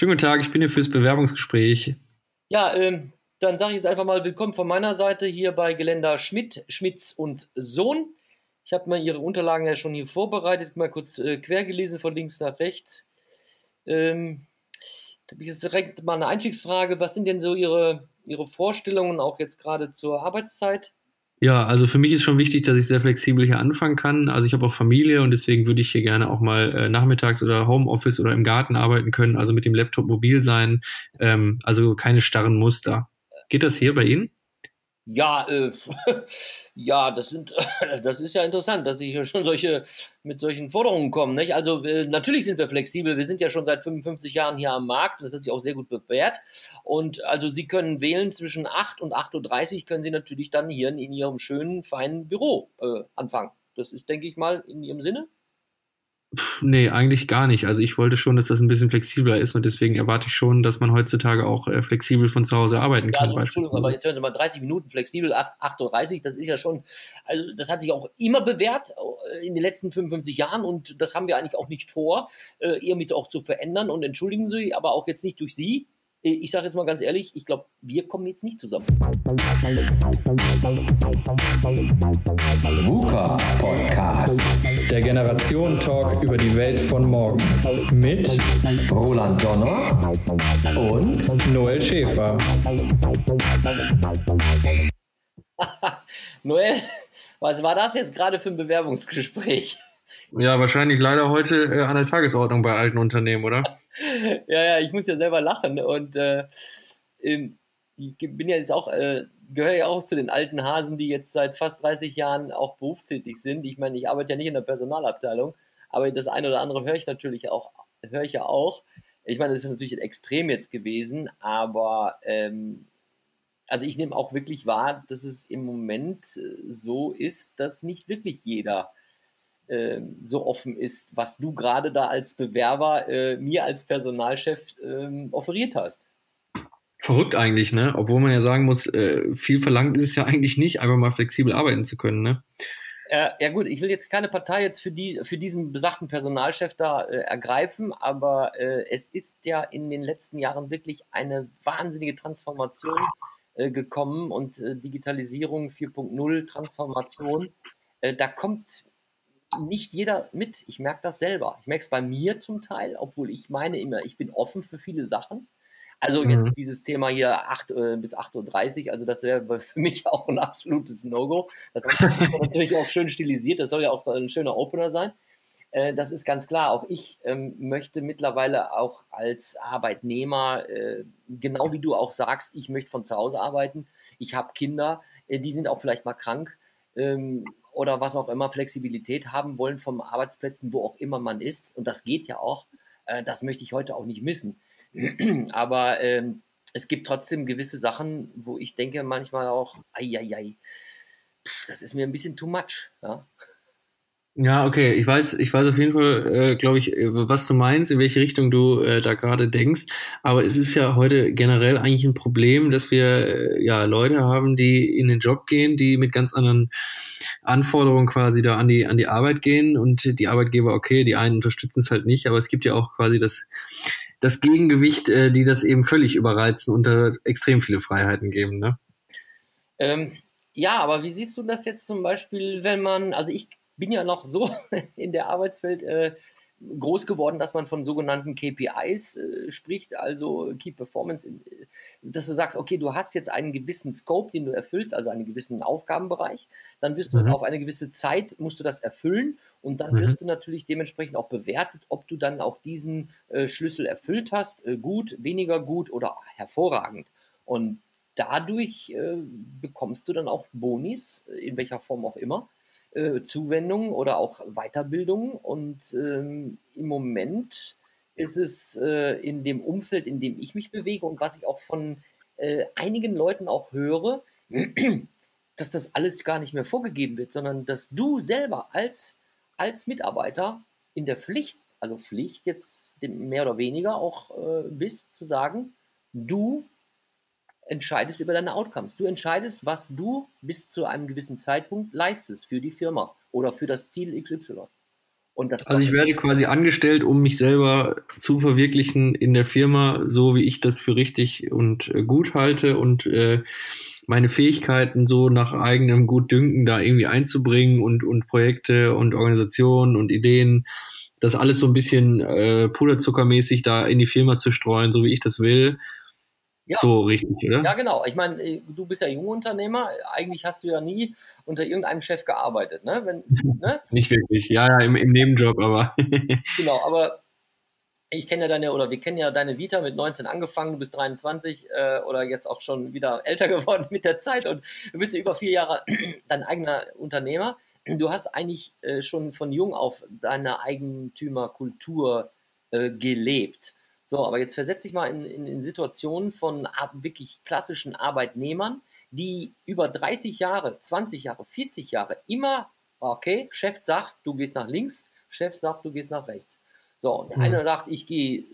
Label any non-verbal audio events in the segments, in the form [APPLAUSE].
Schönen guten Tag, ich bin hier fürs Bewerbungsgespräch. Ja, ähm, dann sage ich jetzt einfach mal willkommen von meiner Seite hier bei Geländer Schmidt, Schmitz und Sohn. Ich habe mal Ihre Unterlagen ja schon hier vorbereitet, mal kurz äh, quer gelesen von links nach rechts. Ähm, da habe ich jetzt direkt mal eine Einstiegsfrage. Was sind denn so Ihre, Ihre Vorstellungen auch jetzt gerade zur Arbeitszeit? Ja, also für mich ist schon wichtig, dass ich sehr flexibel hier anfangen kann. Also ich habe auch Familie und deswegen würde ich hier gerne auch mal äh, nachmittags oder Homeoffice oder im Garten arbeiten können, also mit dem Laptop mobil sein. Ähm, also keine starren Muster. Geht das hier bei Ihnen? Ja, äh, [LAUGHS] ja, das sind, [LAUGHS] das ist ja interessant, dass Sie hier schon solche mit solchen Forderungen kommen. Nicht? Also äh, natürlich sind wir flexibel. Wir sind ja schon seit 55 Jahren hier am Markt. Das hat sich auch sehr gut bewährt. Und also Sie können wählen zwischen 8 und 8.30 Uhr können Sie natürlich dann hier in, Ihrem schönen, feinen Büro äh, anfangen. Das ist, denke ich mal, in Ihrem Sinne. Pff, nee, eigentlich gar nicht. Also ich wollte schon, dass das ein bisschen flexibler ist und deswegen erwarte ich schon, dass man heutzutage auch äh, flexibel von zu Hause arbeiten kann. Ja, also, Entschuldigung, aber jetzt hören Sie mal 30 Minuten flexibel, 8.30 Uhr, das ist ja schon, also das hat sich auch immer bewährt äh, in den letzten 55 Jahren und das haben wir eigentlich auch nicht vor, äh, irgendwie auch zu verändern und entschuldigen Sie, aber auch jetzt nicht durch Sie, ich sage jetzt mal ganz ehrlich, ich glaube, wir kommen jetzt nicht zusammen. VUCA Podcast. Der Generation Talk über die Welt von morgen. Mit Roland Donner und Noel Schäfer. [LAUGHS] Noel, was war das jetzt gerade für ein Bewerbungsgespräch? Ja, wahrscheinlich leider heute äh, an der Tagesordnung bei alten Unternehmen, oder? [LAUGHS] ja, ja, ich muss ja selber lachen und äh, ich bin ja jetzt auch, äh, gehöre ja auch zu den alten Hasen, die jetzt seit fast 30 Jahren auch berufstätig sind. Ich meine, ich arbeite ja nicht in der Personalabteilung, aber das eine oder andere höre ich natürlich auch, höre ich ja auch. Ich meine, das ist natürlich extrem jetzt gewesen, aber ähm, also ich nehme auch wirklich wahr, dass es im Moment äh, so ist, dass nicht wirklich jeder äh, so offen ist, was du gerade da als Bewerber äh, mir als Personalchef äh, offeriert hast. Verrückt eigentlich, ne? Obwohl man ja sagen muss, äh, viel verlangt ist es ja [LAUGHS] eigentlich nicht, einfach mal flexibel arbeiten zu können, ne? Ja gut, ich will jetzt keine Partei jetzt für, die, für diesen besagten Personalchef da äh, ergreifen, aber äh, es ist ja in den letzten Jahren wirklich eine wahnsinnige Transformation äh, gekommen und äh, Digitalisierung 4.0, Transformation. Äh, da kommt nicht jeder mit. Ich merke das selber. Ich merke es bei mir zum Teil, obwohl ich meine immer, ich bin offen für viele Sachen. Also jetzt mhm. dieses Thema hier 8 äh, bis 8.30 Uhr, also das wäre [LAUGHS] für mich auch ein absolutes No-Go. Das ist natürlich auch schön stilisiert, das soll ja auch ein schöner Opener sein. Äh, das ist ganz klar. Auch ich ähm, möchte mittlerweile auch als Arbeitnehmer, äh, genau wie du auch sagst, ich möchte von zu Hause arbeiten. Ich habe Kinder, äh, die sind auch vielleicht mal krank. Ähm, oder was auch immer Flexibilität haben wollen vom Arbeitsplätzen, wo auch immer man ist. Und das geht ja auch. Äh, das möchte ich heute auch nicht missen. [CLEARS THROAT] Aber ähm, es gibt trotzdem gewisse Sachen, wo ich denke manchmal auch, ei, ei, ei, das ist mir ein bisschen too much. Ja? Ja, okay. Ich weiß, ich weiß auf jeden Fall, äh, glaube ich, äh, was du meinst, in welche Richtung du äh, da gerade denkst. Aber es ist ja heute generell eigentlich ein Problem, dass wir äh, ja Leute haben, die in den Job gehen, die mit ganz anderen Anforderungen quasi da an die an die Arbeit gehen und die Arbeitgeber, okay, die einen unterstützen es halt nicht, aber es gibt ja auch quasi das das Gegengewicht, äh, die das eben völlig überreizen und da extrem viele Freiheiten geben, ne? Ähm, ja, aber wie siehst du das jetzt zum Beispiel, wenn man, also ich bin ja noch so [LAUGHS] in der Arbeitswelt äh, groß geworden, dass man von sogenannten KPIs äh, spricht, also Key Performance, in, äh, dass du sagst, okay, du hast jetzt einen gewissen Scope, den du erfüllst, also einen gewissen Aufgabenbereich, dann wirst du mhm. auf eine gewisse Zeit, musst du das erfüllen und dann mhm. wirst du natürlich dementsprechend auch bewertet, ob du dann auch diesen äh, Schlüssel erfüllt hast, äh, gut, weniger gut oder hervorragend. Und dadurch äh, bekommst du dann auch Bonis, in welcher Form auch immer, äh, Zuwendungen oder auch Weiterbildungen. Und ähm, im Moment ist es äh, in dem Umfeld, in dem ich mich bewege und was ich auch von äh, einigen Leuten auch höre, [CLEARS THROAT] dass das alles gar nicht mehr vorgegeben wird, sondern dass du selber als, als Mitarbeiter in der Pflicht, also Pflicht jetzt mehr oder weniger auch äh, bist, zu sagen, du entscheidest über deine Outcomes. Du entscheidest, was du bis zu einem gewissen Zeitpunkt leistest für die Firma oder für das Ziel XY. Und das also ich werde quasi angestellt, um mich selber zu verwirklichen in der Firma, so wie ich das für richtig und äh, gut halte und äh, meine Fähigkeiten so nach eigenem Gutdünken da irgendwie einzubringen und, und Projekte und Organisationen und Ideen, das alles so ein bisschen äh, puderzuckermäßig da in die Firma zu streuen, so wie ich das will. Ja. So richtig, oder? Ja, genau. Ich meine, äh, du bist ja Jungunternehmer. Eigentlich hast du ja nie unter irgendeinem Chef gearbeitet, ne? Wenn, [LAUGHS] ne? Nicht wirklich. Ja, ja, im, im Nebenjob, aber. [LAUGHS] genau, aber ich kenne ja deine, oder wir kennen ja deine Vita mit 19 angefangen, du bist 23 äh, oder jetzt auch schon wieder älter [LAUGHS] geworden mit der Zeit und du bist ja über vier Jahre [CLEARS THROAT] dein eigener Unternehmer. Du hast eigentlich äh, schon von jung auf deine Eigentümerkultur äh, gelebt. So, aber jetzt versetze ich mal in, in, in Situationen von wirklich klassischen Arbeitnehmern, die über 30 Jahre, 20 Jahre, 40 Jahre immer, okay, Chef sagt, du gehst nach links, Chef sagt, du gehst nach rechts. So, und der mhm. eine sagt, ich gehe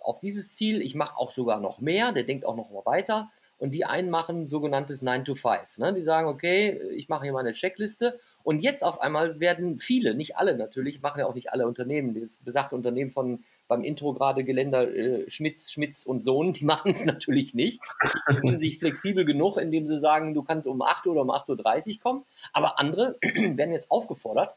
auf dieses Ziel, ich mache auch sogar noch mehr, der denkt auch noch mal weiter. Und die einen machen sogenanntes 9 to 5. Ne? Die sagen, okay, ich mache hier meine Checkliste. Und jetzt auf einmal werden viele, nicht alle natürlich, machen ja auch nicht alle Unternehmen, das besagte Unternehmen von beim Intro gerade Geländer äh, Schmitz, Schmitz und Sohn, die [LAUGHS] machen es natürlich nicht. Die fühlen sich flexibel genug, indem sie sagen, du kannst um 8 Uhr oder um 8.30 Uhr kommen. Aber andere [CLEARS THROAT] werden jetzt aufgefordert,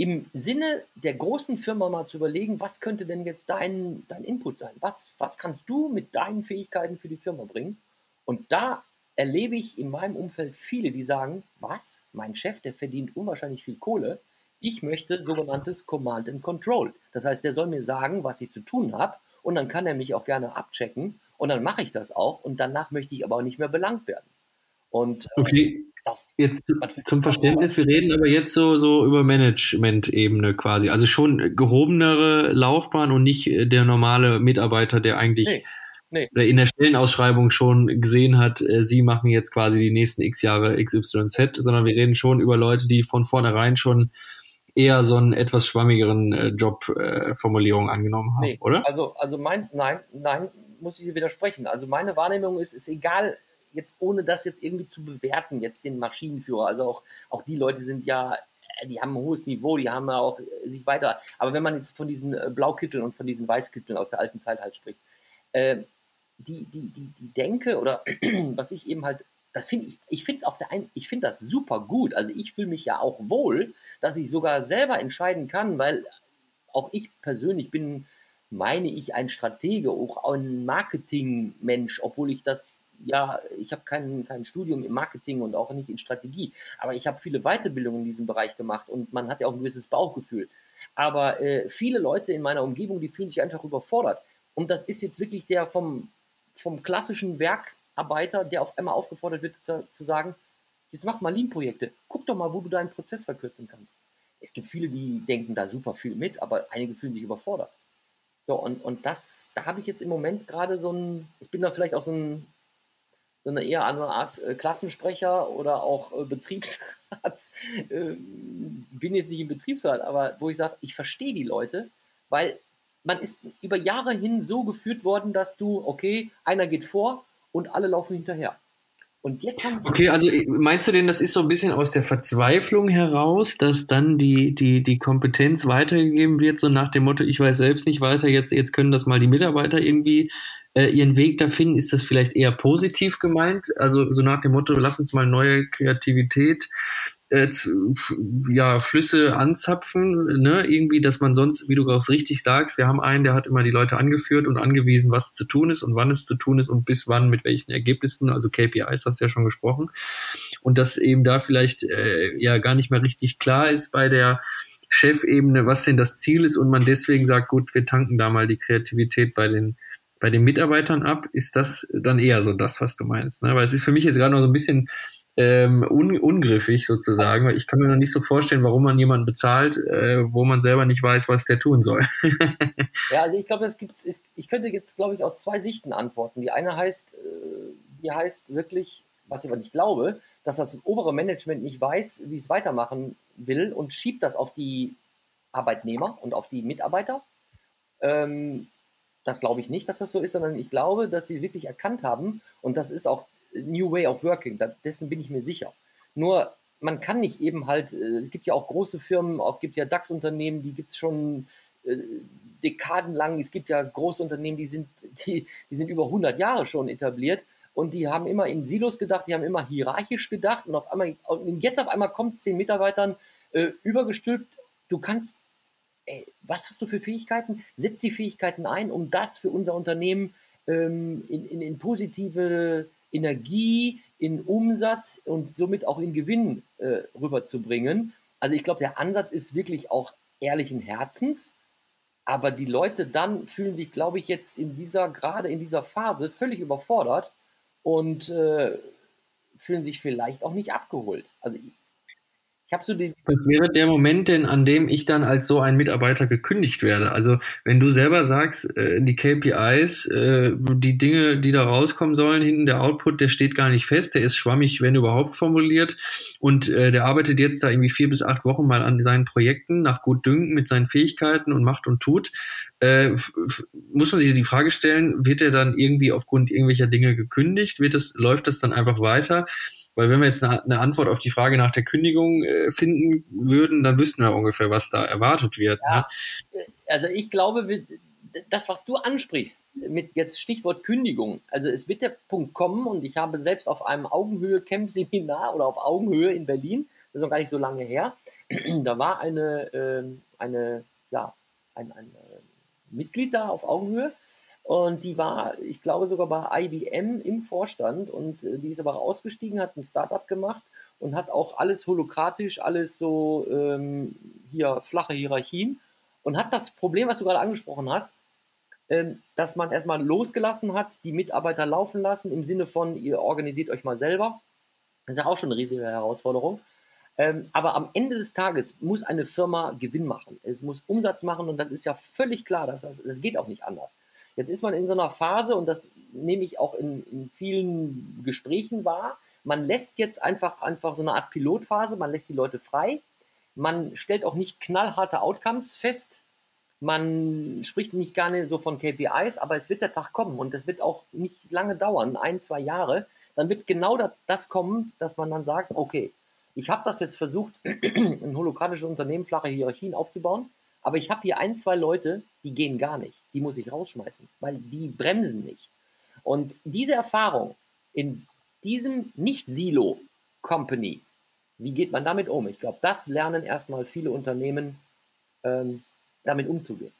im Sinne der großen Firma mal zu überlegen, was könnte denn jetzt dein, dein Input sein? Was, was kannst du mit deinen Fähigkeiten für die Firma bringen? Und da erlebe ich in meinem Umfeld viele, die sagen, was? Mein Chef, der verdient unwahrscheinlich viel Kohle. Ich möchte sogenanntes Command and Control. Das heißt, der soll mir sagen, was ich zu tun habe und dann kann er mich auch gerne abchecken und dann mache ich das auch und danach möchte ich aber auch nicht mehr belangt werden. Und äh, okay. Das jetzt zum Verständnis, wir reden aber jetzt so, so über Management-Ebene quasi. Also schon gehobenere Laufbahn und nicht äh, der normale Mitarbeiter, der eigentlich nee, nee. in der Stellenausschreibung schon gesehen hat, äh, sie machen jetzt quasi die nächsten x Jahre XYZ, sondern wir reden schon über Leute, die von vornherein schon eher so einen etwas schwammigeren äh, Jobformulierung äh, angenommen haben, nee, oder? Also, also mein, nein, nein, muss ich hier widersprechen. Also meine Wahrnehmung ist, ist egal, jetzt ohne das jetzt irgendwie zu bewerten, jetzt den Maschinenführer, also auch, auch die Leute sind ja, äh, die haben ein hohes Niveau, die haben ja auch äh, sich weiter, aber wenn man jetzt von diesen äh, Blaukitteln und von diesen Weißkitteln aus der alten Zeit halt spricht, äh, die, die, die, die Denke oder [CLEARS THROAT] was ich eben halt, das finde ich, ich finde es auf der einen, ich finde das super gut, also ich fühle mich ja auch wohl, dass ich sogar selber entscheiden kann, weil auch ich persönlich bin, meine ich, ein Stratege, auch ein Marketingmensch, obwohl ich das ja, ich habe kein, kein Studium im Marketing und auch nicht in Strategie, aber ich habe viele Weiterbildungen in diesem Bereich gemacht und man hat ja auch ein gewisses Bauchgefühl. Aber äh, viele Leute in meiner Umgebung, die fühlen sich einfach überfordert. Und das ist jetzt wirklich der vom, vom klassischen Werkarbeiter, der auf einmal aufgefordert wird zu, zu sagen, jetzt mach mal Lean-Projekte, guck doch mal, wo du deinen Prozess verkürzen kannst. Es gibt viele, die denken da super viel mit, aber einige fühlen sich überfordert. So, und, und das, da habe ich jetzt im Moment gerade so ein, ich bin da vielleicht auch so ein so eine eher eine Art äh, Klassensprecher oder auch äh, Betriebsrat. [LAUGHS] äh, bin jetzt nicht im Betriebsrat, aber wo ich sage, ich verstehe die Leute, weil man ist über Jahre hin so geführt worden, dass du, okay, einer geht vor und alle laufen hinterher. Und jetzt haben okay, also äh, meinst du denn, das ist so ein bisschen aus der Verzweiflung heraus, dass dann die, die, die Kompetenz weitergegeben wird, so nach dem Motto, ich weiß selbst nicht weiter, jetzt, jetzt können das mal die Mitarbeiter irgendwie äh, ihren Weg da finden, ist das vielleicht eher positiv gemeint? Also so nach dem Motto, lass uns mal neue Kreativität äh, ja, Flüsse anzapfen, ne? Irgendwie, dass man sonst, wie du auch richtig sagst, wir haben einen, der hat immer die Leute angeführt und angewiesen, was zu tun ist und wann es zu tun ist und bis wann, mit welchen Ergebnissen, also KPIs hast du ja schon gesprochen. Und dass eben da vielleicht äh, ja gar nicht mehr richtig klar ist bei der Chefebene, was denn das Ziel ist und man deswegen sagt, gut, wir tanken da mal die Kreativität bei den bei den Mitarbeitern ab, ist das dann eher so das, was du meinst. Ne? Weil es ist für mich jetzt gerade noch so ein bisschen ähm, un ungriffig sozusagen, ich kann mir noch nicht so vorstellen, warum man jemanden bezahlt, äh, wo man selber nicht weiß, was der tun soll. [LAUGHS] ja, also ich glaube, es gibt, ich könnte jetzt, glaube ich, aus zwei Sichten antworten. Die eine heißt, äh, die heißt wirklich, was ich aber nicht glaube, dass das obere Management nicht weiß, wie es weitermachen will und schiebt das auf die Arbeitnehmer und auf die Mitarbeiter. Ähm, das glaube ich nicht, dass das so ist, sondern ich glaube, dass sie wirklich erkannt haben, und das ist auch New Way of Working, dessen bin ich mir sicher. Nur man kann nicht eben halt, äh, es gibt ja auch große Firmen, auch gibt ja DAX-Unternehmen, die gibt es schon äh, dekadenlang. Es gibt ja große Unternehmen, die sind, die, die sind über 100 Jahre schon etabliert und die haben immer in Silos gedacht, die haben immer hierarchisch gedacht und auf einmal, und jetzt auf einmal kommt es den Mitarbeitern äh, übergestülpt, du kannst, ey, was hast du für Fähigkeiten? Setz die Fähigkeiten ein, um das für unser Unternehmen ähm, in, in, in positive Energie, in Umsatz und somit auch in Gewinn äh, rüberzubringen. Also ich glaube, der Ansatz ist wirklich auch ehrlichen Herzens, aber die Leute dann fühlen sich, glaube ich, jetzt in dieser, gerade in dieser Phase völlig überfordert und äh, fühlen sich vielleicht auch nicht abgeholt. Also ich, habe so den. Was wäre der Moment denn, an dem ich dann als so ein Mitarbeiter gekündigt werde? Also wenn du selber sagst, äh, die KPIs, äh, die Dinge, die da rauskommen sollen, hinten der Output, der steht gar nicht fest, der ist schwammig, wenn überhaupt formuliert und äh, der arbeitet jetzt da irgendwie vier bis acht Wochen mal an seinen Projekten nach gut Dünken mit seinen Fähigkeiten und macht und tut. Äh, muss man sich die Frage stellen, wird er dann irgendwie aufgrund irgendwelcher Dinge gekündigt? Wird es, läuft das dann einfach weiter? Weil wenn wir jetzt eine, eine Antwort auf die Frage nach der Kündigung äh, finden würden, dann wüssten wir ungefähr, was da erwartet wird. Ja, ne? Also ich glaube, das, was du ansprichst, mit jetzt Stichwort Kündigung, also es wird der Punkt kommen und ich habe selbst auf einem Augenhöhe-Camp-Seminar oder auf Augenhöhe in Berlin, das ist noch gar nicht so lange her, [CLEARS THROAT] da war eine, äh, eine ja, ein, ein äh, Mitglied da auf Augenhöhe und die war, ich glaube, sogar bei IBM im Vorstand und äh, die ist aber ausgestiegen, hat ein Startup gemacht und hat auch alles holokratisch, alles so ähm, hier flache Hierarchien und hat das Problem, was du gerade angesprochen hast, ähm, dass man erstmal losgelassen hat, die Mitarbeiter laufen lassen, im Sinne von, ihr organisiert euch mal selber. Das ist ja auch schon eine riesige Herausforderung. Ähm, aber am Ende des Tages muss eine Firma Gewinn machen. Es muss Umsatz machen und das ist ja völlig klar, dass das, das geht auch nicht anders. Jetzt ist man in so einer Phase, und das nehme ich auch in, in vielen Gesprächen wahr, man lässt jetzt einfach, einfach so eine Art Pilotphase, man lässt die Leute frei, man stellt auch nicht knallharte Outcomes fest, man spricht nicht gerne so von KPIs, aber es wird der Tag kommen und es wird auch nicht lange dauern, ein, zwei Jahre, dann wird genau das kommen, dass man dann sagt, okay, ich habe das jetzt versucht, [CLEARS THROAT] ein holokratisches Unternehmen, flache Hierarchien aufzubauen, aber ich habe hier ein, zwei Leute, die gehen gar nicht. Die muss ich rausschmeißen, weil die bremsen nicht. Und diese Erfahrung in diesem Nicht-Silo-Company, wie geht man damit um? Ich glaube, das lernen erstmal viele Unternehmen, ähm, damit umzugehen.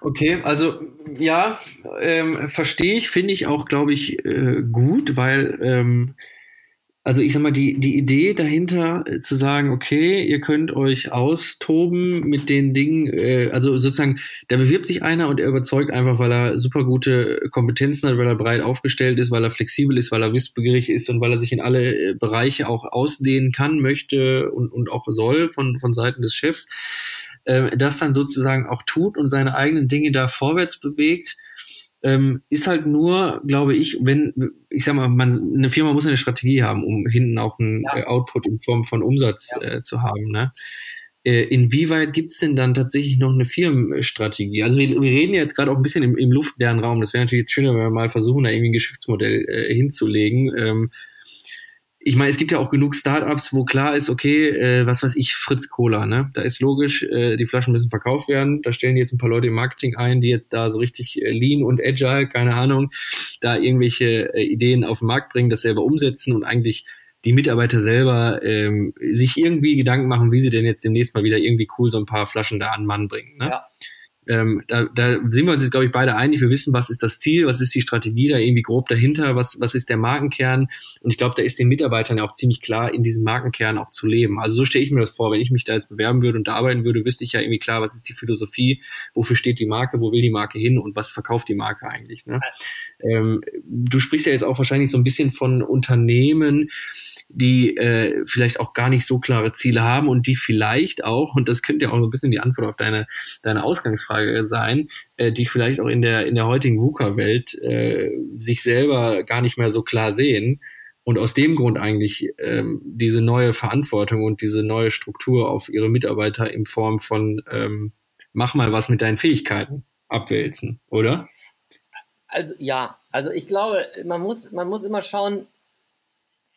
Okay, also ja, ähm, verstehe ich, finde ich auch, glaube ich, äh, gut, weil ähm, also ich sag mal, die, die Idee dahinter äh, zu sagen, okay, ihr könnt euch austoben mit den Dingen, äh, also sozusagen, da bewirbt sich einer und er überzeugt einfach, weil er super gute Kompetenzen hat, weil er breit aufgestellt ist, weil er flexibel ist, weil er wissbegierig ist und weil er sich in alle äh, Bereiche auch ausdehnen kann, möchte und, und auch soll von, von Seiten des Chefs, äh, das dann sozusagen auch tut und seine eigenen Dinge da vorwärts bewegt ähm, ist halt nur, glaube ich, wenn, ich sag mal, man, eine Firma muss eine Strategie haben, um hinten auch einen ja. Äh, Output in Form von Umsatz ja. äh, zu haben. Ne? Äh, inwieweit gibt's denn dann tatsächlich noch eine Firmenstrategie? Also wir, wir reden ja jetzt gerade auch ein bisschen im, im luftleeren Raum. Das wäre natürlich jetzt schöner, wenn wir mal versuchen, da irgendwie ein Geschäftsmodell äh, hinzulegen. Ähm, ich meine, es gibt ja auch genug Startups, wo klar ist, okay, äh, was weiß ich, Fritz Cola, ne? Da ist logisch, äh, die Flaschen müssen verkauft werden. Da stellen jetzt ein paar Leute im Marketing ein, die jetzt da so richtig äh, lean und agile, keine Ahnung, da irgendwelche äh, Ideen auf den Markt bringen, das selber umsetzen und eigentlich die Mitarbeiter selber ähm, sich irgendwie Gedanken machen, wie sie denn jetzt demnächst mal wieder irgendwie cool so ein paar Flaschen da an Mann bringen. Ne? Ja ähm, da, da sind wir uns jetzt, glaube ich, beide einig. Wir wissen, was ist das Ziel, was ist die Strategie da irgendwie grob dahinter, was, was ist der Markenkern. Und ich glaube, da ist den Mitarbeitern ja auch ziemlich klar, in diesem Markenkern auch zu leben. Also so stelle ich mir das vor, wenn ich mich da jetzt bewerben würde und da arbeiten würde, wüsste ich ja irgendwie klar, was ist die Philosophie, wofür steht die Marke, wo will die Marke hin und was verkauft die Marke eigentlich. Ne? Ähm, du sprichst ja jetzt auch wahrscheinlich so ein bisschen von Unternehmen, die äh, vielleicht auch gar nicht so klare Ziele haben und die vielleicht auch, und das könnte ja auch so ein bisschen die Antwort auf deine, deine Ausgangsfrage sein, äh, die vielleicht auch in der, in der heutigen VUCA-Welt äh, sich selber gar nicht mehr so klar sehen und aus dem Grund eigentlich ähm, diese neue Verantwortung und diese neue Struktur auf ihre Mitarbeiter in Form von ähm, mach mal was mit deinen Fähigkeiten abwälzen, oder? Also ja, also ich glaube, man muss, man muss immer schauen,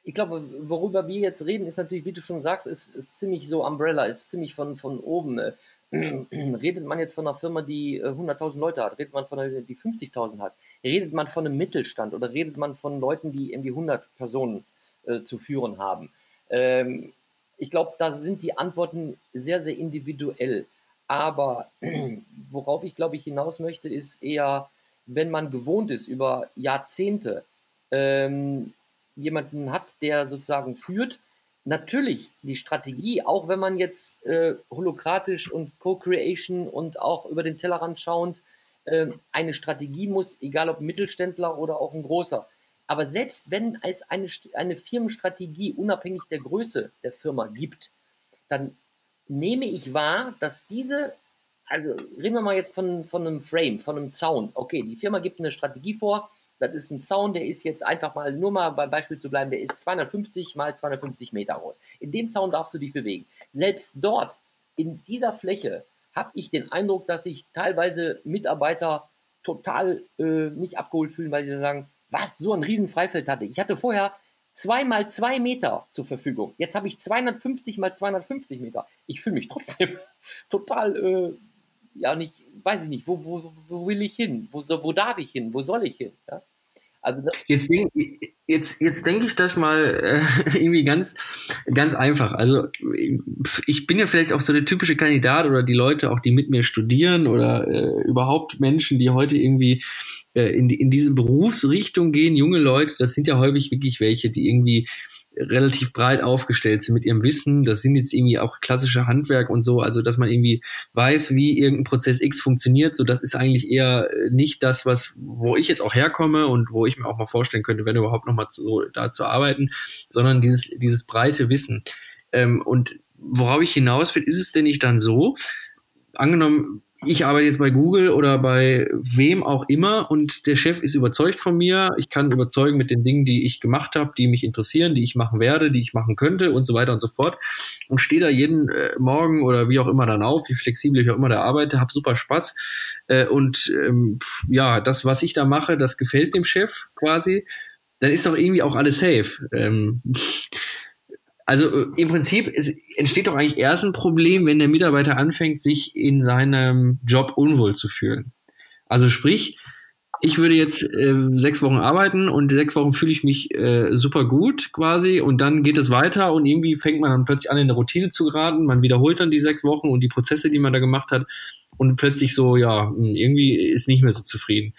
ich glaube, worüber wir jetzt reden, ist natürlich, wie du schon sagst, ist, ist ziemlich so Umbrella, ist ziemlich von, von oben. Äh, [CLEARS THROAT] redet man jetzt von einer Firma, die äh, 100.000 Leute hat, redet man von einer, die 50.000 hat, redet man von einem Mittelstand oder redet man von Leuten, die in die 100 Personen äh, zu führen haben. Ähm, ich glaube, da sind die Antworten sehr, sehr individuell. Aber [CLEARS THROAT] worauf ich, glaube ich, hinaus möchte, ist eher, wenn man gewohnt ist, über Jahrzehnte ähm, jemanden hat, der sozusagen führt, natürlich die Strategie, auch wenn man jetzt äh, holokratisch und Co-Creation und auch über den Tellerrand schauend äh, eine Strategie muss, egal ob Mittelständler oder auch ein großer. Aber selbst wenn es eine, eine Firmenstrategie unabhängig der Größe der Firma gibt, dann nehme ich wahr, dass diese, also reden wir mal jetzt von, von einem Frame, von einem Zaun. Okay, die Firma gibt eine Strategie vor, das ist ein Zaun, der ist jetzt einfach mal, nur mal beim Beispiel zu bleiben, der ist 250 mal 250 Meter groß. In dem Zaun darfst du dich bewegen. Selbst dort, in dieser Fläche, habe ich den Eindruck, dass sich teilweise Mitarbeiter total äh, nicht abgeholt fühlen, weil sie sagen, was, so ein riesen Freifeld hatte. Ich hatte vorher zwei mal zwei Meter zur Verfügung. Jetzt habe ich 250 mal 250 Meter. Ich fühle mich trotzdem [LAUGHS] total, äh, ja, nicht, weiß ich nicht, wo, wo, wo will ich hin? Wo, wo darf ich hin? Wo soll ich hin? Ja? Also jetzt denke jetzt, jetzt denk ich das mal äh, [LAUGHS] irgendwie ganz, ganz einfach. Also ich bin ja vielleicht auch so der typische Kandidat oder die Leute auch, die mit mir studieren oder äh, überhaupt Menschen, die heute irgendwie äh, in, in diese Berufsrichtung gehen, junge Leute, das sind ja häufig wirklich welche, die irgendwie relativ breit aufgestellt sind mit ihrem Wissen. Das sind jetzt irgendwie auch klassische Handwerk und so, also dass man irgendwie weiß, wie irgendein Prozess X funktioniert. So, das ist eigentlich eher äh, nicht das, was, wo ich jetzt auch herkomme und wo ich mir auch mal vorstellen könnte, wenn überhaupt noch mal so da zu arbeiten, sondern dieses dieses breite Wissen. Ähm, und worauf ich hinaus will, ist es denn nicht dann so? Angenommen, ich arbeite jetzt bei Google oder bei wem auch immer und der Chef ist überzeugt von mir. Ich kann überzeugen mit den Dingen, die ich gemacht habe, die mich interessieren, die ich machen werde, die ich machen könnte und so weiter und so fort. Und stehe da jeden äh, Morgen oder wie auch immer dann auf, wie flexibel ich auch immer da arbeite, habe super Spaß. Äh, und ähm, ja, das, was ich da mache, das gefällt dem Chef quasi. Dann ist doch irgendwie auch alles safe. Ähm, also äh, im Prinzip ist, entsteht doch eigentlich erst ein Problem, wenn der Mitarbeiter anfängt, sich in seinem Job unwohl zu fühlen. Also sprich, ich würde jetzt äh, sechs Wochen arbeiten und sechs Wochen fühle ich mich äh, super gut quasi und dann geht es weiter und irgendwie fängt man dann plötzlich an, in eine Routine zu geraten. Man wiederholt dann die sechs Wochen und die Prozesse, die man da gemacht hat und plötzlich so, ja, hm, irgendwie ist nicht mehr so zufrieden.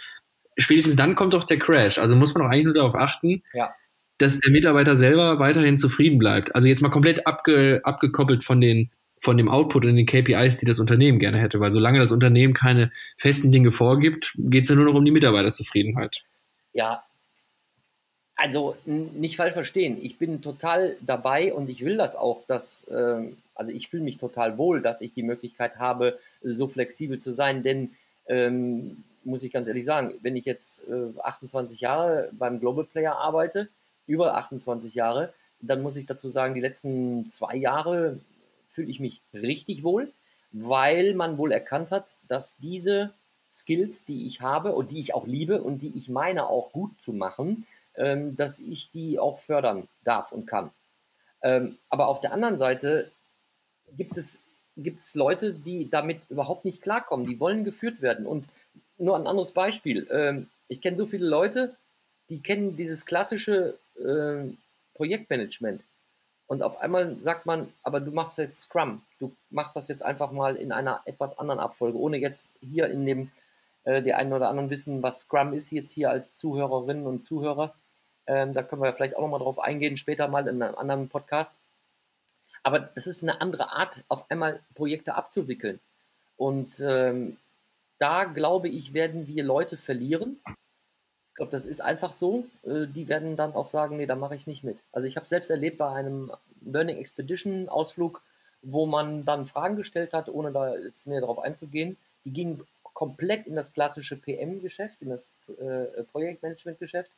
Spätestens dann kommt doch der Crash. Also muss man doch eigentlich nur darauf achten, ja dass der Mitarbeiter selber weiterhin zufrieden bleibt. Also jetzt mal komplett abge, abgekoppelt von den von dem Output und den KPIs, die das Unternehmen gerne hätte, weil solange das Unternehmen keine festen Dinge vorgibt, geht es ja nur noch um die Mitarbeiterzufriedenheit. Ja, also nicht falsch verstehen. Ich bin total dabei und ich will das auch, dass, äh, also ich fühle mich total wohl, dass ich die Möglichkeit habe, so flexibel zu sein, denn ähm, muss ich ganz ehrlich sagen, wenn ich jetzt äh, 28 Jahre beim Global Player arbeite, über 28 Jahre. Dann muss ich dazu sagen, die letzten zwei Jahre fühle ich mich richtig wohl, weil man wohl erkannt hat, dass diese Skills, die ich habe und die ich auch liebe und die ich meine auch gut zu machen, ähm, dass ich die auch fördern darf und kann. Ähm, aber auf der anderen Seite gibt es, gibt es Leute, die damit überhaupt nicht klarkommen. Die wollen geführt werden. Und nur ein anderes Beispiel. Ähm, ich kenne so viele Leute, die kennen dieses klassische äh, Projektmanagement. Und auf einmal sagt man, aber du machst jetzt Scrum. Du machst das jetzt einfach mal in einer etwas anderen Abfolge, ohne jetzt hier in dem, äh, die einen oder anderen wissen, was Scrum ist, jetzt hier als Zuhörerinnen und Zuhörer. Ähm, da können wir vielleicht auch nochmal drauf eingehen, später mal in einem anderen Podcast. Aber das ist eine andere Art, auf einmal Projekte abzuwickeln. Und ähm, da glaube ich, werden wir Leute verlieren, ich glaube, das ist einfach so. Äh, die werden dann auch sagen, nee, da mache ich nicht mit. Also ich habe selbst erlebt bei einem Learning Expedition Ausflug, wo man dann Fragen gestellt hat, ohne da jetzt näher darauf einzugehen. Die gingen komplett in das klassische PM-Geschäft, in das äh, Projektmanagement-Geschäft.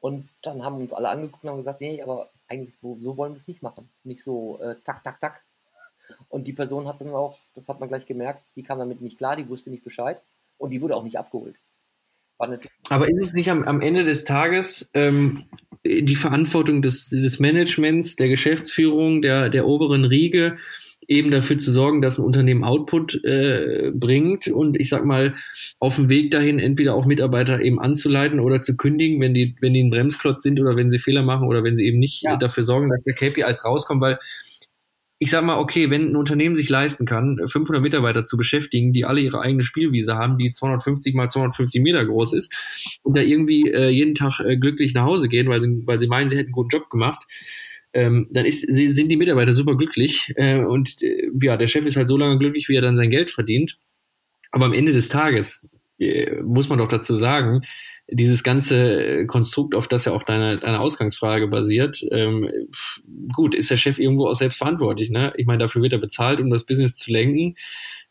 Und dann haben uns alle angeguckt und haben gesagt, nee, aber eigentlich so, so wollen wir es nicht machen. Nicht so äh, tak, tak, tak. Und die Person hat dann auch, das hat man gleich gemerkt, die kam damit nicht klar, die wusste nicht Bescheid und die wurde auch nicht abgeholt. Aber ist es nicht am, am Ende des Tages ähm, die Verantwortung des, des Managements, der Geschäftsführung, der, der oberen Riege, eben dafür zu sorgen, dass ein Unternehmen Output äh, bringt und ich sag mal auf dem Weg dahin entweder auch Mitarbeiter eben anzuleiten oder zu kündigen, wenn die wenn die ein Bremsklotz sind oder wenn sie Fehler machen oder wenn sie eben nicht ja. dafür sorgen, dass der KPIs rauskommen, weil ich sag mal, okay, wenn ein Unternehmen sich leisten kann, 500 Mitarbeiter zu beschäftigen, die alle ihre eigene Spielwiese haben, die 250 mal 250 Meter groß ist und da irgendwie äh, jeden Tag äh, glücklich nach Hause gehen, weil sie, weil sie meinen, sie hätten einen guten Job gemacht, ähm, dann ist, sind die Mitarbeiter super glücklich äh, und äh, ja, der Chef ist halt so lange glücklich, wie er dann sein Geld verdient. Aber am Ende des Tages muss man doch dazu sagen, dieses ganze Konstrukt, auf das ja auch deine, deine Ausgangsfrage basiert, ähm, gut, ist der Chef irgendwo auch selbst verantwortlich. Ne? Ich meine, dafür wird er bezahlt, um das Business zu lenken.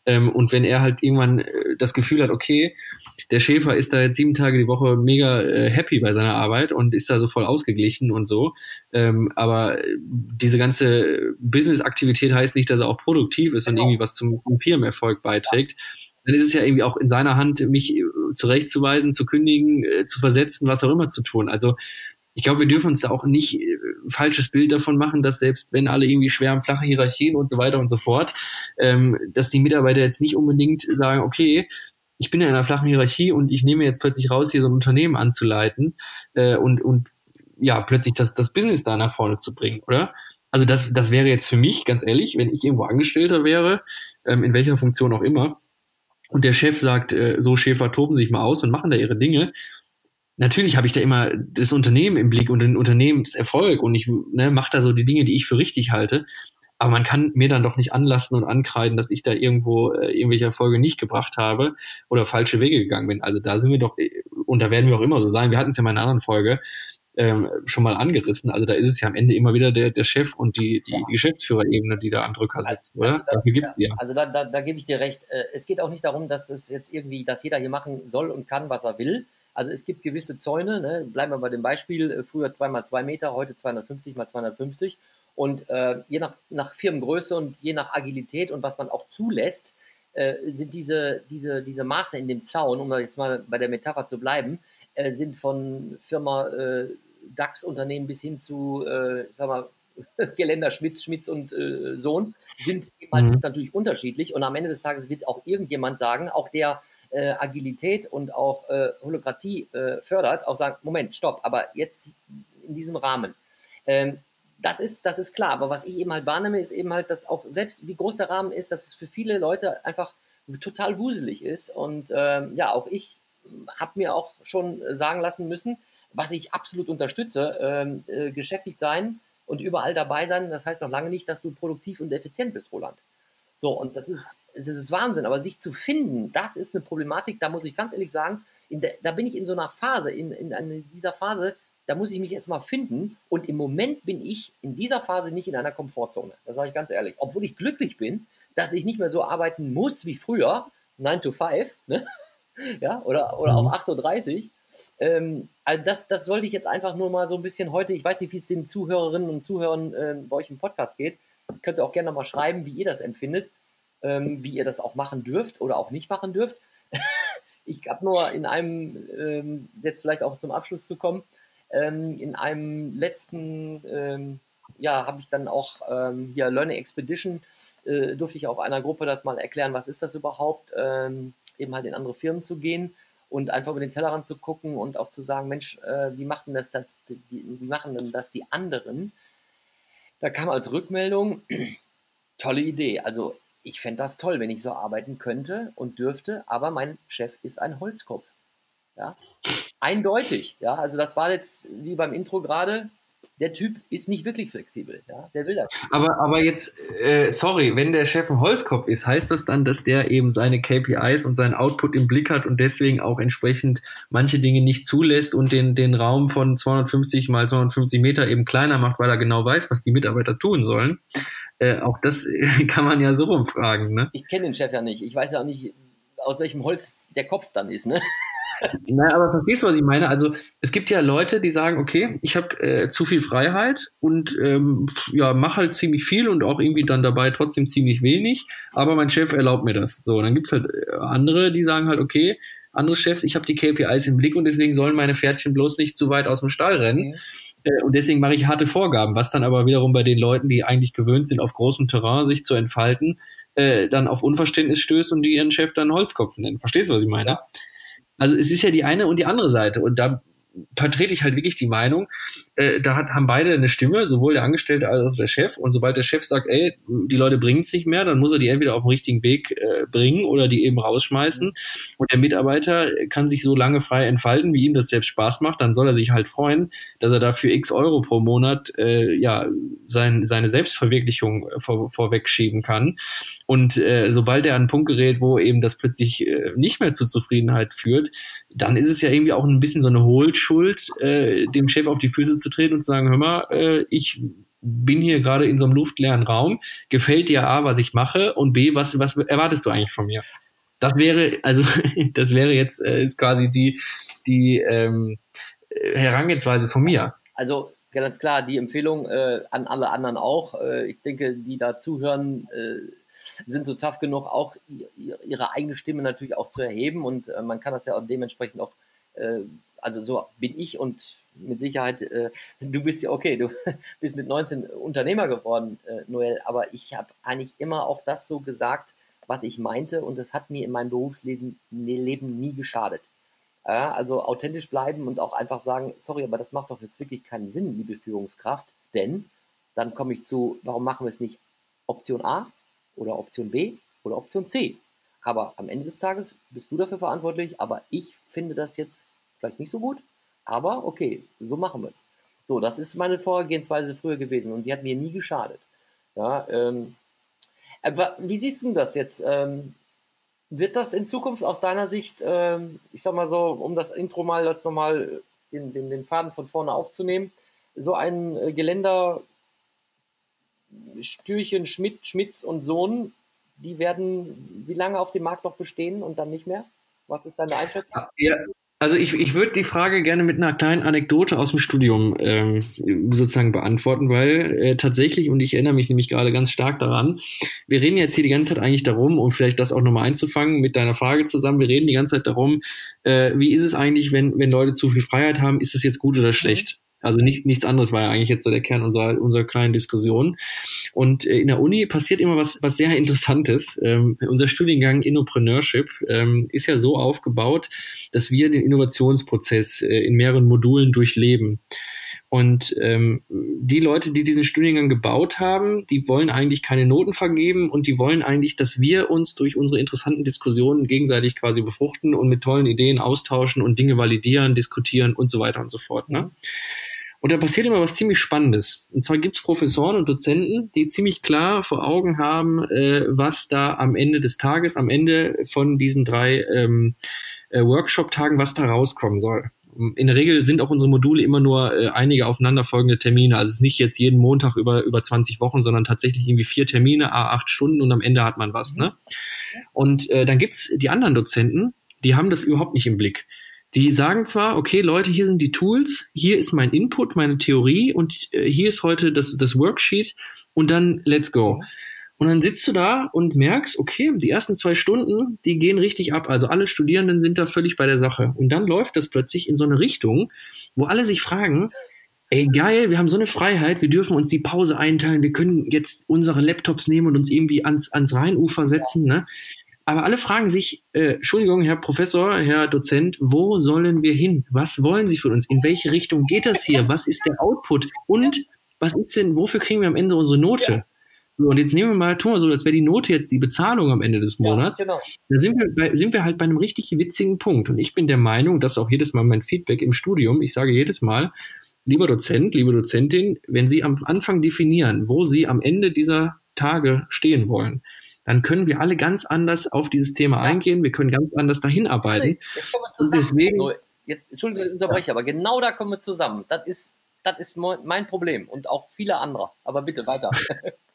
Ähm, und wenn er halt irgendwann äh, das Gefühl hat, okay, der Schäfer ist da jetzt sieben Tage die Woche mega äh, happy bei seiner Arbeit und ist da so voll ausgeglichen und so. Ähm, aber diese ganze Business-Aktivität heißt nicht, dass er auch produktiv ist genau. und irgendwie was zum, zum Firmenerfolg beiträgt. Dann ist es ja irgendwie auch in seiner Hand, mich äh, zurechtzuweisen, zu kündigen, äh, zu versetzen, was auch immer zu tun. Also ich glaube, wir dürfen uns da auch nicht äh, falsches Bild davon machen, dass selbst wenn alle irgendwie schwer am flache Hierarchien und so weiter und so fort, ähm, dass die Mitarbeiter jetzt nicht unbedingt sagen, okay, ich bin in einer flachen Hierarchie und ich nehme jetzt plötzlich raus, hier so ein Unternehmen anzuleiten äh, und, und ja, plötzlich das, das Business da nach vorne zu bringen, oder? Also das, das wäre jetzt für mich, ganz ehrlich, wenn ich irgendwo Angestellter wäre, ähm, in welcher Funktion auch immer, und der Chef sagt, äh, so Schäfer toben sich mal aus und machen da ihre Dinge. Natürlich habe ich da immer das Unternehmen im Blick und den Unternehmenserfolg und ich ne, mache da so die Dinge, die ich für richtig halte. Aber man kann mir dann doch nicht anlassen und ankreiden, dass ich da irgendwo äh, irgendwelche Erfolge nicht gebracht habe oder falsche Wege gegangen bin. Also da sind wir doch, äh, und da werden wir auch immer so sein. Wir hatten es ja mal in einer anderen Folge ähm, schon mal angerissen. Also da ist es ja am Ende immer wieder der, der Chef und die, die, ja. die Geschäftsführerebene, die da am Drücker sitzt, also, oder? Da, Dafür gibt's ja, Also da, da, da gebe ich dir recht. Äh, es geht auch nicht darum, dass es jetzt irgendwie, dass jeder hier machen soll und kann, was er will. Also es gibt gewisse Zäune, ne? bleiben wir bei dem Beispiel, äh, früher 2 mal 2 Meter, heute 250 mal 250. Und äh, je nach, nach Firmengröße und je nach Agilität und was man auch zulässt, äh, sind diese, diese, diese Maße in dem Zaun, um jetzt mal bei der Metapher zu bleiben, äh, sind von Firma äh, DAX-Unternehmen bis hin zu, äh, sag mal, [LAUGHS] Geländer Schmitz, Schmitz und äh, Sohn, sind mhm. natürlich unterschiedlich. Und am Ende des Tages wird auch irgendjemand sagen, auch der äh, Agilität und auch äh, Holokratie äh, fördert, auch sagen, Moment, stopp, aber jetzt in diesem Rahmen. Ähm, das ist, das ist klar, aber was ich eben halt wahrnehme, ist eben halt, dass auch selbst wie groß der Rahmen ist, dass es für viele Leute einfach total wuselig ist. Und ähm, ja, auch ich habe mir auch schon sagen lassen müssen, was ich absolut unterstütze, ähm, äh, geschäftigt sein und überall dabei sein, das heißt noch lange nicht, dass du produktiv und effizient bist, Roland. So, und das ist, das ist Wahnsinn. Aber sich zu finden, das ist eine Problematik, da muss ich ganz ehrlich sagen, der, da bin ich in so einer Phase, in, in, in dieser Phase, da muss ich mich jetzt mal finden. Und im Moment bin ich in dieser Phase nicht in einer Komfortzone. Das sage ich ganz ehrlich. Obwohl ich glücklich bin, dass ich nicht mehr so arbeiten muss wie früher, 9 to 5, ne? [LAUGHS] ja, oder, oder auch 8.30 Uhr. Ähm, also das, das sollte ich jetzt einfach nur mal so ein bisschen heute, ich weiß nicht, wie es den Zuhörerinnen und Zuhörern äh, bei euch im Podcast geht. Könnt ihr auch gerne mal schreiben, wie ihr das empfindet, ähm, wie ihr das auch machen dürft oder auch nicht machen dürft. [LAUGHS] ich habe nur in einem, ähm, jetzt vielleicht auch zum Abschluss zu kommen, ähm, in einem letzten, ähm, ja, habe ich dann auch ähm, hier Learning Expedition, äh, durfte ich auch einer Gruppe das mal erklären, was ist das überhaupt, eben halt in andere Firmen zu gehen und einfach über den Tellerrand zu gucken und auch zu sagen, Mensch, äh, wie machen das, das die, wie machen denn das die anderen? Da kam als Rückmeldung, [CLEARS THROAT] tolle Idee. Also ich fände das toll, wenn ich so arbeiten könnte und dürfte, aber mein Chef ist ein Holzkopf. Ja, eindeutig. Ja, also das war jetzt wie beim Intro gerade der Typ ist nicht wirklich flexibel. Ja? Der will das. Aber, aber jetzt, äh, sorry, wenn der Chef ein Holzkopf ist, heißt das dann, dass der eben seine KPIs und seinen Output im Blick hat und deswegen auch entsprechend manche Dinge nicht zulässt und den, den Raum von 250 mal 250 Meter eben kleiner macht, weil er genau weiß, was die Mitarbeiter tun sollen? Äh, auch das [LAUGHS] kann man ja so rumfragen. Ne? Ich kenne den Chef ja nicht. Ich weiß ja auch nicht, aus welchem Holz der Kopf dann ist. Ne? Nein, aber verstehst du, was ich meine? Also es gibt ja Leute, die sagen, okay, ich habe äh, zu viel Freiheit und ähm, ja, mache halt ziemlich viel und auch irgendwie dann dabei trotzdem ziemlich wenig, aber mein Chef erlaubt mir das. So, dann gibt's halt äh, andere, die sagen halt, okay, andere Chefs, ich habe die KPIs im Blick und deswegen sollen meine Pferdchen bloß nicht zu weit aus dem Stall rennen. Mhm. Äh, und deswegen mache ich harte Vorgaben, was dann aber wiederum bei den Leuten, die eigentlich gewöhnt sind, auf großem Terrain sich zu entfalten, äh, dann auf Unverständnis stößt und die ihren Chef dann Holzkopf nennen. Verstehst du, was ich meine? Also es ist ja die eine und die andere Seite. Und da vertrete ich halt wirklich die Meinung, äh, da hat, haben beide eine Stimme, sowohl der Angestellte als auch der Chef. Und sobald der Chef sagt, ey, die Leute bringen es nicht mehr, dann muss er die entweder auf den richtigen Weg äh, bringen oder die eben rausschmeißen. Und der Mitarbeiter kann sich so lange frei entfalten, wie ihm das selbst Spaß macht. Dann soll er sich halt freuen, dass er dafür x Euro pro Monat äh, ja sein, seine Selbstverwirklichung vor, vorwegschieben kann. Und äh, sobald er an einen Punkt gerät, wo eben das plötzlich äh, nicht mehr zur Zufriedenheit führt, dann ist es ja irgendwie auch ein bisschen so eine Hohlschuld, äh, dem Chef auf die Füße zu treten und zu sagen, hör mal, äh, ich bin hier gerade in so einem luftleeren Raum, gefällt dir A, was ich mache und B, was, was erwartest du eigentlich von mir? Das wäre, also [LAUGHS] das wäre jetzt äh, ist quasi die, die ähm, Herangehensweise von mir. Also ganz klar, die Empfehlung äh, an alle anderen auch. Äh, ich denke, die da zuhören, äh, [LAUGHS] sind so tough genug, auch ihre eigene Stimme natürlich auch zu erheben. Und äh, man kann das ja auch dementsprechend auch, äh, also so bin ich und mit Sicherheit, äh, [LAUGHS] du bist ja okay, du [LAUGHS] bist mit 19 Unternehmer geworden, Noel, aber ich habe eigentlich immer auch das so gesagt, was ich meinte. Und das hat mir in meinem Berufsleben Leben nie geschadet. Ja, also authentisch bleiben und auch einfach sagen, sorry, aber das macht doch jetzt wirklich keinen Sinn, liebe Führungskraft, denn dann komme ich zu, warum machen wir es nicht Option A, oder Option B oder Option C. Aber am Ende des Tages bist du dafür verantwortlich, aber ich finde das jetzt vielleicht nicht so gut, aber okay, so machen wir es. So, das ist meine Vorgehensweise früher gewesen und die hat mir nie geschadet. Ja, ähm, wie siehst du das jetzt? Ähm, wird das in Zukunft aus deiner Sicht, ähm, ich sag mal so, um das Intro mal jetzt nochmal den, den, den Faden von vorne aufzunehmen, so ein äh, Geländer Stürchen Schmidt, Schmitz und Sohn, die werden wie lange auf dem Markt noch bestehen und dann nicht mehr? Was ist deine Einschätzung? Ja, also ich, ich würde die Frage gerne mit einer kleinen Anekdote aus dem Studium ähm, sozusagen beantworten, weil äh, tatsächlich, und ich erinnere mich nämlich gerade ganz stark daran, wir reden jetzt hier die ganze Zeit eigentlich darum, um vielleicht das auch nochmal einzufangen mit deiner Frage zusammen, wir reden die ganze Zeit darum, äh, wie ist es eigentlich, wenn, wenn Leute zu viel Freiheit haben, ist es jetzt gut oder schlecht? Also nicht, nichts anderes war ja eigentlich jetzt so der Kern unserer, unserer kleinen Diskussion. Und äh, in der Uni passiert immer was, was sehr [LAUGHS] Interessantes. Ähm, unser Studiengang Innopreneurship ähm, ist ja so aufgebaut, dass wir den Innovationsprozess äh, in mehreren Modulen durchleben. Und ähm, die Leute, die diesen Studiengang gebaut haben, die wollen eigentlich keine Noten vergeben und die wollen eigentlich, dass wir uns durch unsere interessanten Diskussionen gegenseitig quasi befruchten und mit tollen Ideen austauschen und Dinge validieren, diskutieren und so weiter und so fort. Ne? Und da passiert immer was ziemlich Spannendes. Und zwar gibt es Professoren und Dozenten, die ziemlich klar vor Augen haben, äh, was da am Ende des Tages, am Ende von diesen drei ähm, äh, Workshop-Tagen, was da rauskommen soll. In der Regel sind auch unsere Module immer nur äh, einige aufeinanderfolgende Termine. Also es ist nicht jetzt jeden Montag über, über 20 Wochen, sondern tatsächlich irgendwie vier Termine, a acht Stunden und am Ende hat man was. Ne? Und äh, dann gibt's die anderen Dozenten, die haben das überhaupt nicht im Blick. Die sagen zwar, okay, Leute, hier sind die Tools, hier ist mein Input, meine Theorie und äh, hier ist heute das, das Worksheet und dann let's go. Und dann sitzt du da und merkst, okay, die ersten zwei Stunden, die gehen richtig ab. Also alle Studierenden sind da völlig bei der Sache. Und dann läuft das plötzlich in so eine Richtung, wo alle sich fragen, ey geil, wir haben so eine Freiheit, wir dürfen uns die Pause einteilen, wir können jetzt unsere Laptops nehmen und uns irgendwie ans, ans Rheinufer setzen. Ne? Aber alle fragen sich, äh, Entschuldigung, Herr Professor, Herr Dozent, wo sollen wir hin? Was wollen Sie von uns? In welche Richtung geht das hier? Was ist der Output? Und was ist denn, wofür kriegen wir am Ende unsere Note? Ja. So, und jetzt nehmen wir mal, tun wir so, als wäre die Note jetzt die Bezahlung am Ende des Monats. Ja, genau. Da sind wir, bei, sind wir halt bei einem richtig witzigen Punkt. Und ich bin der Meinung, das ist auch jedes Mal mein Feedback im Studium. Ich sage jedes Mal, lieber Dozent, liebe Dozentin, wenn Sie am Anfang definieren, wo Sie am Ende dieser Tage stehen wollen, dann können wir alle ganz anders auf dieses Thema eingehen, wir können ganz anders dahin arbeiten. Und deswegen, also, jetzt, Entschuldigung, ich unterbreche, ja. aber genau da kommen wir zusammen. Das ist, das ist mein Problem und auch viele andere. Aber bitte weiter. [LAUGHS]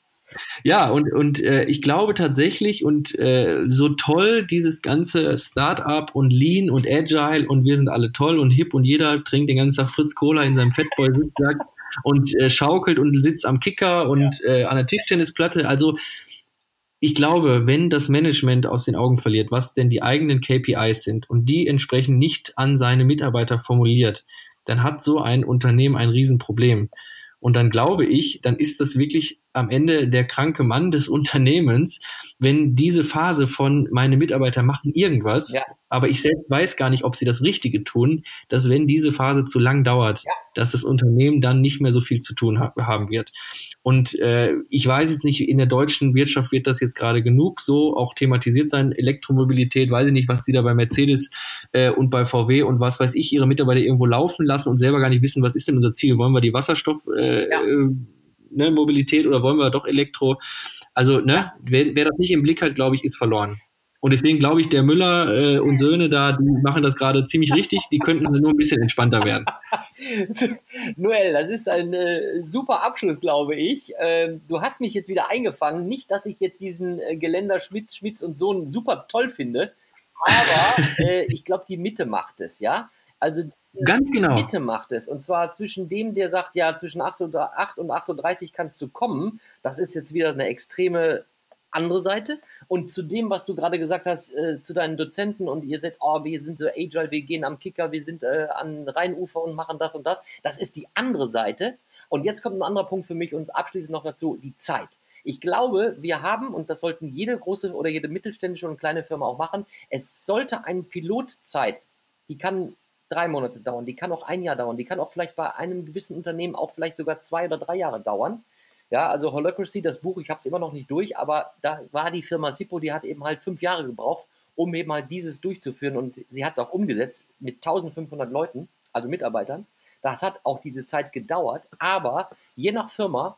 Ja, und, und äh, ich glaube tatsächlich, und äh, so toll dieses ganze Startup und Lean und Agile und wir sind alle toll und hip und jeder trinkt den ganzen Tag Fritz Cola in seinem Fettboy und äh, schaukelt und sitzt am Kicker und ja. äh, an der Tischtennisplatte. Also ich glaube, wenn das Management aus den Augen verliert, was denn die eigenen KPIs sind und die entsprechend nicht an seine Mitarbeiter formuliert, dann hat so ein Unternehmen ein Riesenproblem. Und dann glaube ich, dann ist das wirklich am Ende der kranke Mann des Unternehmens, wenn diese Phase von meine Mitarbeiter machen irgendwas, ja. aber ich selbst weiß gar nicht, ob sie das Richtige tun, dass wenn diese Phase zu lang dauert, ja. dass das Unternehmen dann nicht mehr so viel zu tun ha haben wird. Und äh, ich weiß jetzt nicht, in der deutschen Wirtschaft wird das jetzt gerade genug so auch thematisiert sein. Elektromobilität, weiß ich nicht, was die da bei Mercedes äh, und bei VW und was weiß ich, ihre Mitarbeiter irgendwo laufen lassen und selber gar nicht wissen, was ist denn unser Ziel? Wollen wir die Wasserstoff äh, ja. Ne, Mobilität oder wollen wir doch Elektro? Also, ne, wer, wer das nicht im Blick hat, glaube ich, ist verloren. Und deswegen glaube ich, der Müller äh, und Söhne da, die machen das gerade ziemlich richtig. Die könnten nur ein bisschen entspannter werden. [LAUGHS] Noel, das ist ein äh, super Abschluss, glaube ich. Äh, du hast mich jetzt wieder eingefangen. Nicht, dass ich jetzt diesen äh, Geländer Schmitz, Schmitz und Sohn super toll finde, aber [LAUGHS] äh, ich glaube, die Mitte macht es, ja. Also Ganz genau. Mitte macht es. Und zwar zwischen dem, der sagt, ja, zwischen 8 und, 8 und 38 kannst du kommen. Das ist jetzt wieder eine extreme andere Seite. Und zu dem, was du gerade gesagt hast, äh, zu deinen Dozenten und ihr seid, oh, wir sind so agile, wir gehen am Kicker, wir sind äh, an Rheinufer und machen das und das. Das ist die andere Seite. Und jetzt kommt ein anderer Punkt für mich und abschließend noch dazu, die Zeit. Ich glaube, wir haben, und das sollten jede große oder jede mittelständische und kleine Firma auch machen, es sollte eine Pilotzeit, die kann drei Monate dauern, die kann auch ein Jahr dauern, die kann auch vielleicht bei einem gewissen Unternehmen auch vielleicht sogar zwei oder drei Jahre dauern. Ja, also Holacracy, das Buch, ich habe es immer noch nicht durch, aber da war die Firma Sippo, die hat eben halt fünf Jahre gebraucht, um eben halt dieses durchzuführen und sie hat es auch umgesetzt mit 1500 Leuten, also Mitarbeitern. Das hat auch diese Zeit gedauert, aber je nach Firma,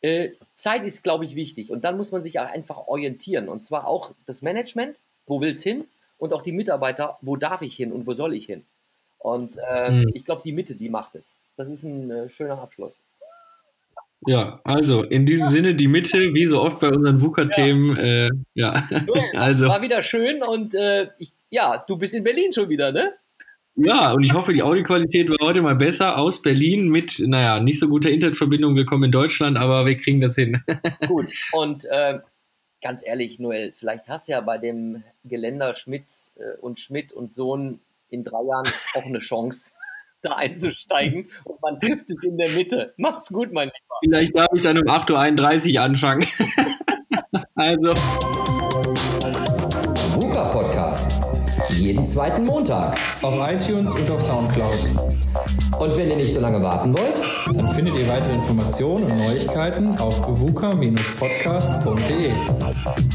äh, Zeit ist, glaube ich, wichtig und dann muss man sich auch einfach orientieren und zwar auch das Management, wo will es hin und auch die Mitarbeiter, wo darf ich hin und wo soll ich hin. Und äh, mhm. ich glaube, die Mitte, die macht es. Das ist ein äh, schöner Abschluss. Ja, also in diesem. Sinne die Mitte, wie so oft bei unseren VUCA-Themen. Ja. Äh, ja. [LAUGHS] also. War wieder schön und äh, ich, ja, du bist in Berlin schon wieder, ne? Ja, und ich hoffe, die Audioqualität war heute mal besser aus Berlin mit, naja, nicht so guter Internetverbindung. Willkommen in Deutschland, aber wir kriegen das hin. [LAUGHS] Gut, und äh, ganz ehrlich, Noel, vielleicht hast du ja bei dem Geländer Schmitz äh, und Schmidt und Sohn in drei Jahren auch eine Chance, da einzusteigen [LAUGHS] und man trifft sich in der Mitte. Mach's gut, mein Lieber. Vielleicht darf ich dann um 8.31 Uhr anfangen. [LAUGHS] also. VUCA Podcast. Jeden zweiten Montag. Auf iTunes und auf Soundcloud. Und wenn ihr nicht so lange warten wollt, dann findet ihr weitere Informationen und Neuigkeiten auf vuca-podcast.de.